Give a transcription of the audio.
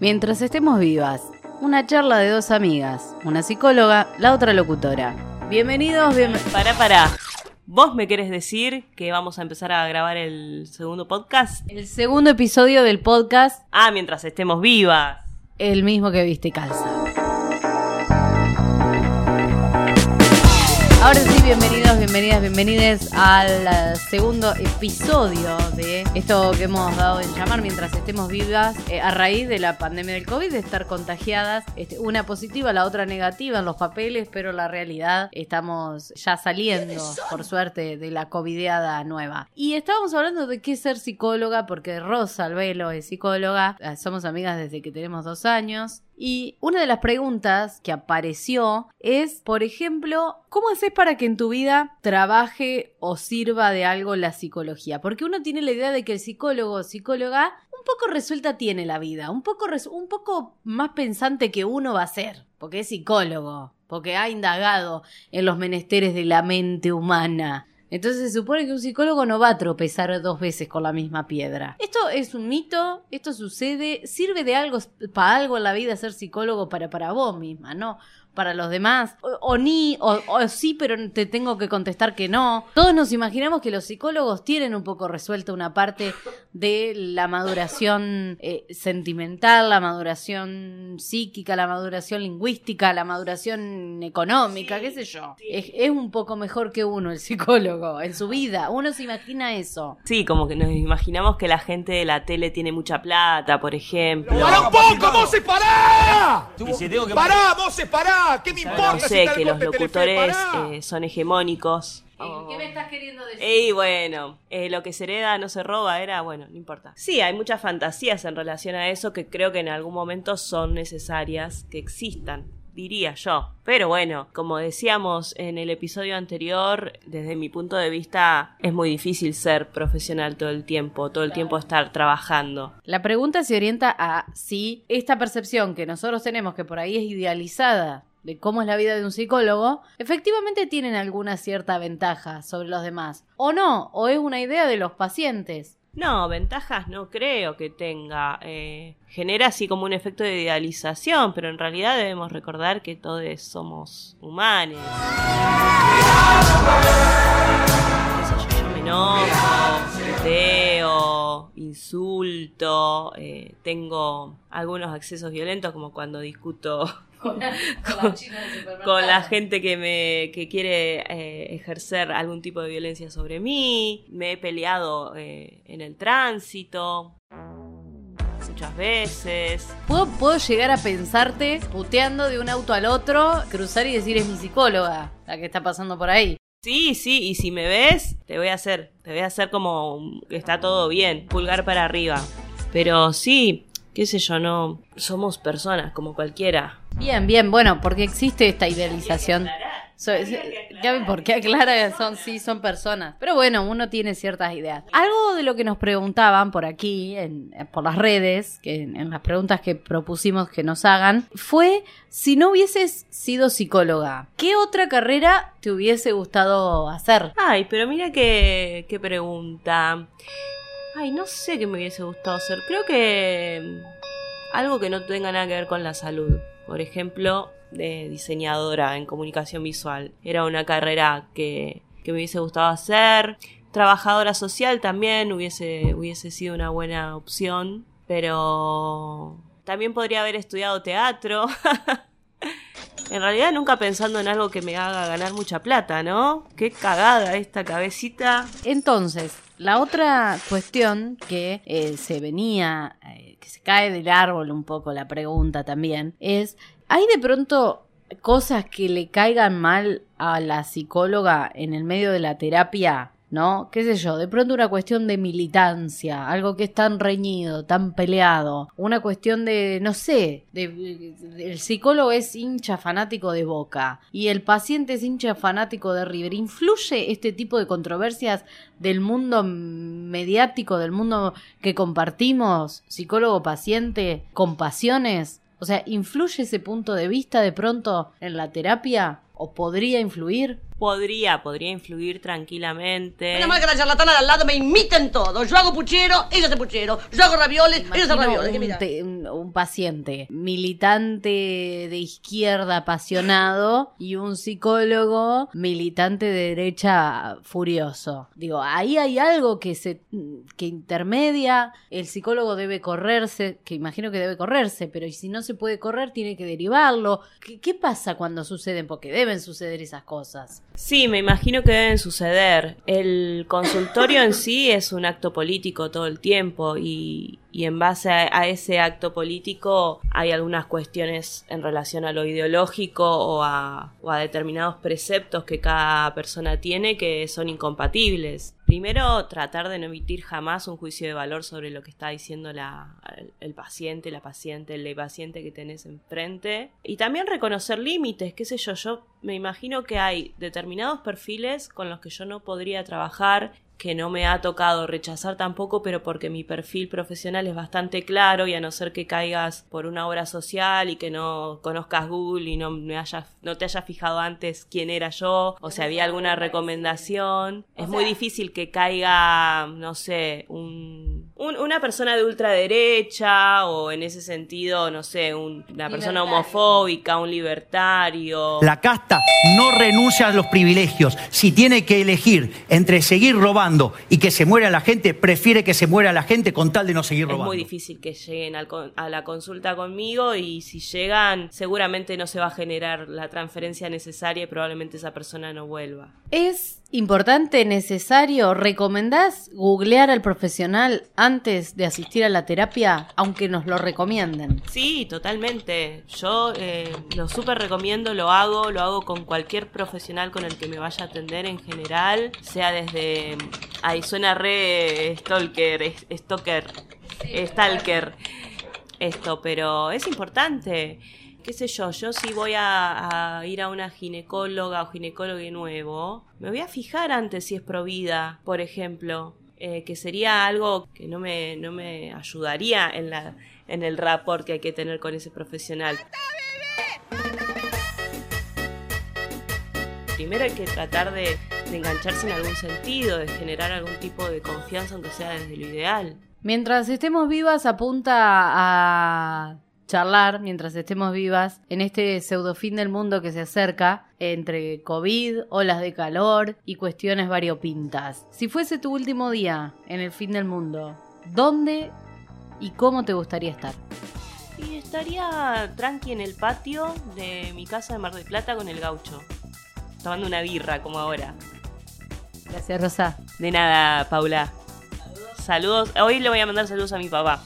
Mientras estemos vivas, una charla de dos amigas, una psicóloga, la otra locutora. Bienvenidos, bienvenidos. Pará, pará. ¿Vos me querés decir que vamos a empezar a grabar el segundo podcast? El segundo episodio del podcast, Ah, mientras estemos vivas. el mismo que viste calza. Ahora sí, bienvenidos, bienvenidas, bienvenides al segundo episodio de esto que hemos dado en llamar mientras estemos vivas eh, a raíz de la pandemia del COVID, de estar contagiadas, este, una positiva, la otra negativa en los papeles, pero la realidad estamos ya saliendo, por suerte, de la covideada nueva. Y estábamos hablando de qué ser psicóloga, porque Rosa Albelo es psicóloga, eh, somos amigas desde que tenemos dos años. Y una de las preguntas que apareció es, por ejemplo, ¿cómo haces para que en tu vida trabaje o sirva de algo la psicología? Porque uno tiene la idea de que el psicólogo o psicóloga un poco resuelta tiene la vida, un poco, un poco más pensante que uno va a ser, porque es psicólogo, porque ha indagado en los menesteres de la mente humana. Entonces se supone que un psicólogo no va a tropezar dos veces con la misma piedra. Esto es un mito, esto sucede, sirve de algo, para algo en la vida ser psicólogo para, para vos misma, ¿no? Para los demás, o, o ni, o, o sí, pero te tengo que contestar que no. Todos nos imaginamos que los psicólogos tienen un poco resuelta una parte de la maduración eh, sentimental, la maduración psíquica, la maduración lingüística, la maduración económica, qué sé yo. Es, es un poco mejor que uno el psicólogo en su vida. Uno se imagina eso. Sí, como que nos imaginamos que la gente de la tele tiene mucha plata, por ejemplo. ¡Pará un poco, Mose, pará! Y si tengo que- ¡Pará, ¿Qué me importa No sé, que los locutores eh, son hegemónicos. ¿Qué me estás queriendo decir? Y bueno, eh, lo que se hereda no se roba, era, bueno, no importa. Sí, hay muchas fantasías en relación a eso que creo que en algún momento son necesarias que existan, diría yo. Pero bueno, como decíamos en el episodio anterior, desde mi punto de vista es muy difícil ser profesional todo el tiempo, todo el tiempo estar trabajando. La pregunta se orienta a si esta percepción que nosotros tenemos, que por ahí es idealizada, de cómo es la vida de un psicólogo, efectivamente tienen alguna cierta ventaja sobre los demás. O no, o es una idea de los pacientes. No, ventajas no creo que tenga. Eh, genera así como un efecto de idealización, pero en realidad debemos recordar que todos somos humanos. Insulto, eh, tengo algunos accesos violentos como cuando discuto con, con la gente que me que quiere eh, ejercer algún tipo de violencia sobre mí. Me he peleado eh, en el tránsito muchas veces. ¿Puedo, puedo llegar a pensarte puteando de un auto al otro, cruzar y decir es mi psicóloga, la que está pasando por ahí. Sí, sí, y si me ves, te voy a hacer, te voy a hacer como que está todo bien, pulgar para arriba. Pero sí, qué sé yo, no somos personas como cualquiera. Bien, bien, bueno, porque existe esta idealización. So- Gaby, ¿por qué aclara? Son, sí, son personas. Pero bueno, uno tiene ciertas ideas. Algo de lo que nos preguntaban por aquí, en, por las redes, que en, en las preguntas que propusimos que nos hagan, fue si no hubieses sido psicóloga, ¿qué otra carrera te hubiese gustado hacer? Ay, pero mira qué, qué pregunta. Ay, no sé qué me hubiese gustado hacer. Creo que mm, algo que no tenga nada que ver con la salud. Por ejemplo, de diseñadora en comunicación visual. Era una carrera que, que me hubiese gustado hacer. Trabajadora social también hubiese, hubiese sido una buena opción. Pero también podría haber estudiado teatro. En realidad nunca pensando en algo que me haga ganar mucha plata, ¿no? Qué cagada esta cabecita. Entonces, la otra cuestión que eh, se venía, eh, que se cae del árbol un poco la pregunta también, es, ¿hay de pronto cosas que le caigan mal a la psicóloga en el medio de la terapia? ¿No? ¿Qué sé yo? De pronto una cuestión de militancia, algo que es tan reñido, tan peleado, una cuestión de, no sé, de, el psicólogo es hincha fanático de Boca y el paciente es hincha fanático de River. ¿Influye este tipo de controversias del mundo mediático, del mundo que compartimos, psicólogo-paciente, con pasiones? O sea, ¿influye ese punto de vista de pronto en la terapia? O podría influir? Podría, podría influir tranquilamente. Menos mal que la charlatana de al lado me imiten todo. Yo hago puchero, ella hace puchero. Yo hago ravioles, ella hace ravioles. un, mira. te- un- un paciente militante de izquierda apasionado y un psicólogo militante de derecha furioso. Digo, ahí hay algo que se que intermedia, el psicólogo debe correrse, que imagino que debe correrse, pero si no se puede correr tiene que derivarlo. ¿Qué, qué pasa cuando suceden? Porque deben suceder esas cosas. Sí, me imagino que deben suceder. El consultorio en sí es un acto político todo el tiempo y, en base a, ese acto político hay algunas cuestiones en relación a lo ideológico o a determinados preceptos que cada persona tiene que son incompatibles. Primero, tratar de no emitir jamás un juicio de valor sobre lo que está diciendo la, el, paciente, la paciente, el paciente que tenés enfrente. Y también reconocer límites, qué sé yo, yo me imagino que hay determinados perfiles con los que yo no podría trabajar que no me ha tocado rechazar tampoco, pero porque mi perfil profesional es bastante claro y a no ser que caigas por una obra social y que no conozcas Google y no me hayas, no te hayas fijado antes quién era yo o si había alguna recomendación, es muy difícil que caiga, no sé, un, un- una persona de ultraderecha o en ese sentido, no sé, un- una persona homofóbica, un libertario. La casta no renuncia a los privilegios. Si tiene que elegir entre seguir robando y que se muera la gente, prefiere que se muera la gente con tal de no seguir Es robando. muy difícil que lleguen al a la consulta conmigo y si llegan seguramente no se va a generar la transferencia necesaria y probablemente esa persona no vuelva. ¿Es importante, necesario, recomendás googlear al profesional antes de asistir a la terapia, aunque nos lo recomienden? Sí, totalmente. Yo eh, lo súper recomiendo, lo hago, lo hago con cualquier profesional con el que me vaya a atender en general, sea desde... Ahí suena re stalker, stalker, stalker, esto, pero es importante. qué sé yo, yo si voy a, a ir a una ginecóloga o ginecólogo nuevo, me voy a fijar antes si es provida, por ejemplo, eh, que sería algo que no me, no me ayudaría en, la, en el rapport que hay que tener con ese profesional. Primero hay que tratar de, de engancharse en algún sentido, de generar algún tipo de confianza, aunque sea desde lo ideal. Mientras estemos vivas, apunta a charlar, mientras estemos vivas, en este pseudo fin del mundo que se acerca, entre COVID, olas de calor y cuestiones variopintas. Si fuese tu último día en el fin del mundo, ¿dónde y cómo te gustaría estar? Y estaría tranqui en el patio de mi casa de Mar del Plata con el gaucho, tomando una birra como ahora. Gracias, Rosa. De nada, Paula. Saludos. Hoy le voy a mandar saludos a mi papá.